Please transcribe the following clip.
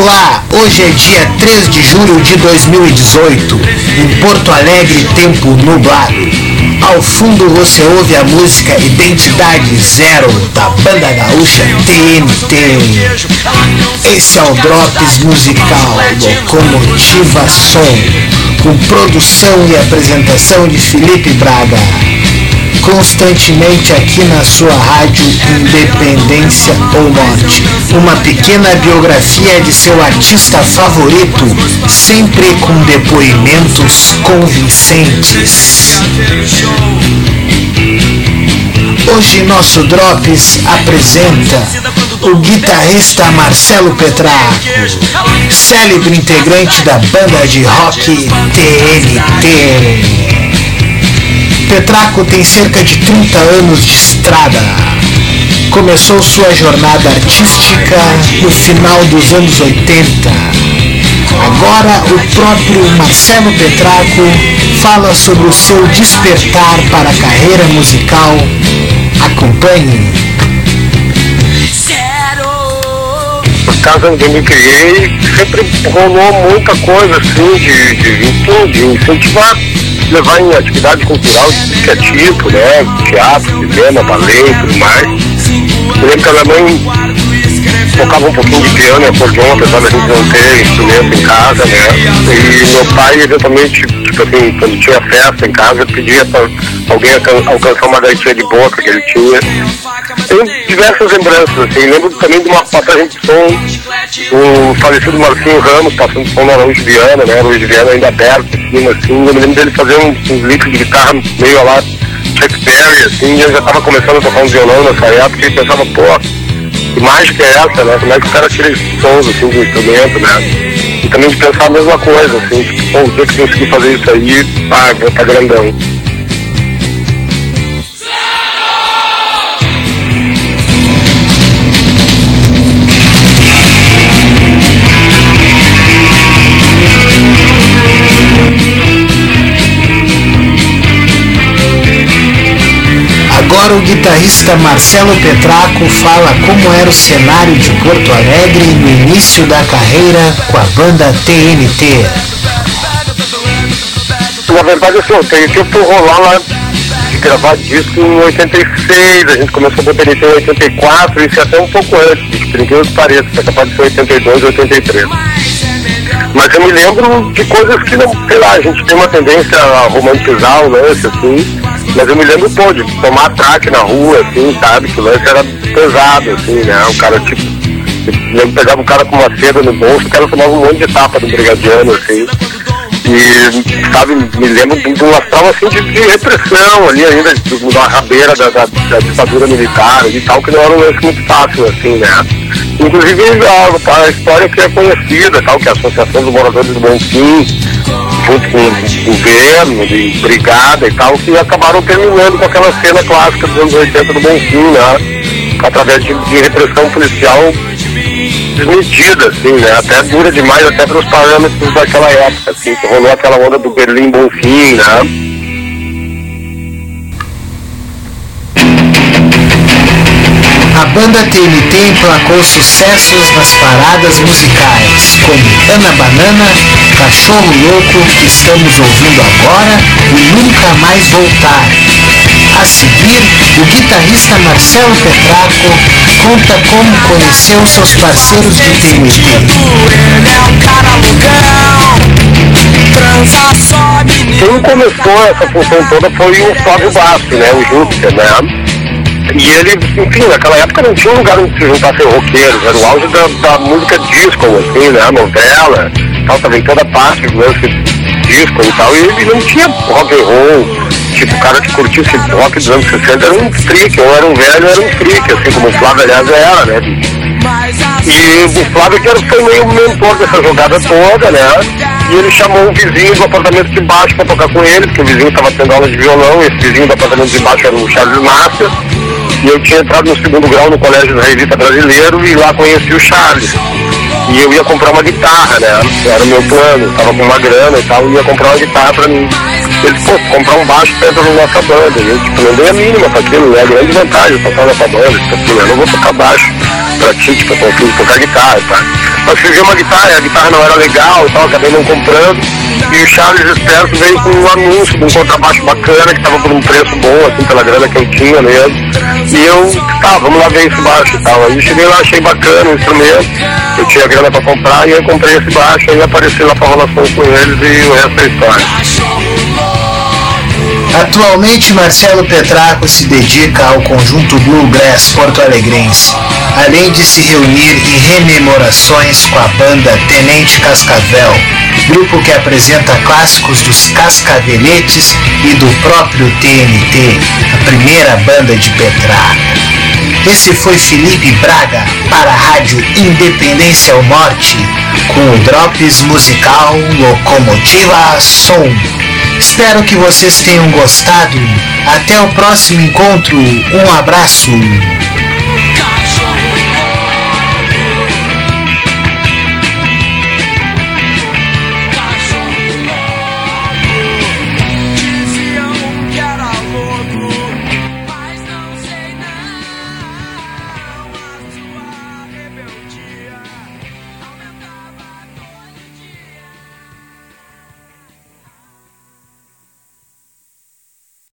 Olá, hoje é dia 3 de julho de 2018. Em Porto Alegre, tempo nublado. Ao fundo você ouve a música Identidade Zero da banda gaúcha TNT. Esse é o Drops Musical Locomotiva Som, com produção e apresentação de Felipe Braga constantemente aqui na sua rádio Independência ou Norte. Uma pequena biografia de seu artista favorito, sempre com depoimentos convincentes. Hoje nosso Drops apresenta o guitarrista Marcelo Petraco, célebre integrante da banda de rock TNT. Petraco tem cerca de 30 anos de estrada. Começou sua jornada artística no final dos anos 80. Agora o próprio Marcelo Petraco fala sobre o seu despertar para a carreira musical. Acompanhe. casa onde eu me criei, sempre rolou muita coisa assim de, de, de incentivar levar em atividade cultural que é tipo, né? Teatro, cinema, ballet e tudo mais. Eu lembro que a minha mãe tocava um pouquinho de piano e acordeon, apesar da gente não ter instrumento em casa, né? E meu pai, eventualmente, tipo assim, quando tinha festa em casa, pedia para alguém alcançar uma gaitinha de boca que ele tinha. Tem diversas lembranças, assim. Lembro também de uma passagem de som, o falecido Marcinho Ramos passando som na Araújo Viana, né? Araújo Viana ainda aberto, assim, assim. Eu me lembro dele fazer uns licks de guitarra meio lá Chuck Berry, assim, eu já estava começando a tocar um violão nessa época e pensava, pô, que mágica é essa, né? Como é que o cara tira esses sons assim do instrumento, né? E também de pensar a mesma coisa, assim, tipo, pô, o dia que conseguir fazer isso aí, vou estar grandão. Guitarrista Marcelo Petraco fala como era o cenário de Porto Alegre no início da carreira com a banda TNT. Na verdade, assim, o TNT foi rolar lá de gravar disco em 86, a gente começou com o TNT em 84, isso é até um pouco antes, por incrível que pareça, é capaz de ser 82, 83. Mas eu me lembro de coisas que não, sei lá, a gente tem uma tendência a romantizar o lance, assim. Mas eu me lembro, pô, de tomar ataque na rua, assim, sabe? Que o lance era pesado, assim, né? O cara, tipo, eu pegava o cara com uma seda no bolso, o cara tomava um monte de tapa do brigadiano, assim. E, sabe, me lembro de uma prova assim de, de, repressão ali ainda, uma rabeira da, da, da, ditadura militar e tal, que não era um lance muito fácil, assim, né? Inclusive a, a história que é conhecida, tal, que é a Associação dos Moradores do Bonfim, junto com o governo, de brigada e tal, que acabaram terminando com aquela cena clássica dos anos 80 do Bonfim, né? Através de, de repressão policial desmedida, assim, né? Até dura demais até para os parâmetros daquela época, assim, que rolou aquela onda do Berlim Bonfim, né? A banda TNT emplacou sucessos nas paradas musicais, como Ana Banana, Cachorro Louco, que estamos ouvindo agora, e Nunca Mais Voltar. A seguir, o guitarrista Marcelo Petraco conta como conheceu seus parceiros de TNT. Quem começou essa função toda foi o Flávio Bastos, né? O Júpiter, né? E ele, enfim, naquela época não tinha um lugar onde se juntassem roqueiros, era o auge da, da música disco, assim, né? Novela, tal, tava em toda parte do lance disco e tal, e ele não tinha rock and roll, tipo, o cara que curtisse rock dos anos 60 era um freak, ou era um velho, era um freak, assim como o Flávio, aliás, era, né? E o Flávio que era, foi meio mentor dessa jogada toda, né? E ele chamou um vizinho do apartamento de baixo para tocar com ele, porque o vizinho estava tendo aula de violão, esse vizinho do apartamento de baixo era o Charles Massa. E eu tinha entrado no segundo grau no Colégio Israelita Brasileiro e lá conheci o Charles. E eu ia comprar uma guitarra, né? Era o meu plano, tava com uma grana e tal, ia comprar uma guitarra pra mim. Ele, pô, comprar um baixo dentro da nossa banda. E eu, tipo, não dei a mínima pra aquilo, né? Grande vantagem, tocar nessa banda. Tipo assim, eu não vou tocar baixo pra ti, tipo, eu consigo tocar guitarra, tá? Nós fizemos uma guitarra, a guitarra não era legal e tal, acabei não comprando. E o Charles Esperto veio com um anúncio de um contrabaixo bacana, que tava por um preço bom, assim, pela grana que eu tinha mesmo. E eu, tá, vamos lá ver esse baixo e tal. Aí cheguei lá, achei bacana o instrumento, eu tinha grana pra comprar, e eu comprei esse baixo, aí apareci lá pra rolação com eles e o resto é história. Atualmente, Marcelo Petraco se dedica ao conjunto Bluegrass porto-alegrense, além de se reunir em rememorações com a banda Tenente Cascavel, grupo que apresenta clássicos dos Cascaveletes e do próprio TNT, a primeira banda de Petraco. Esse foi Felipe Braga para a Rádio Independência ao Norte, com o Drops musical Locomotiva Som. Espero que vocês tenham gostado. Até o próximo encontro. Um abraço.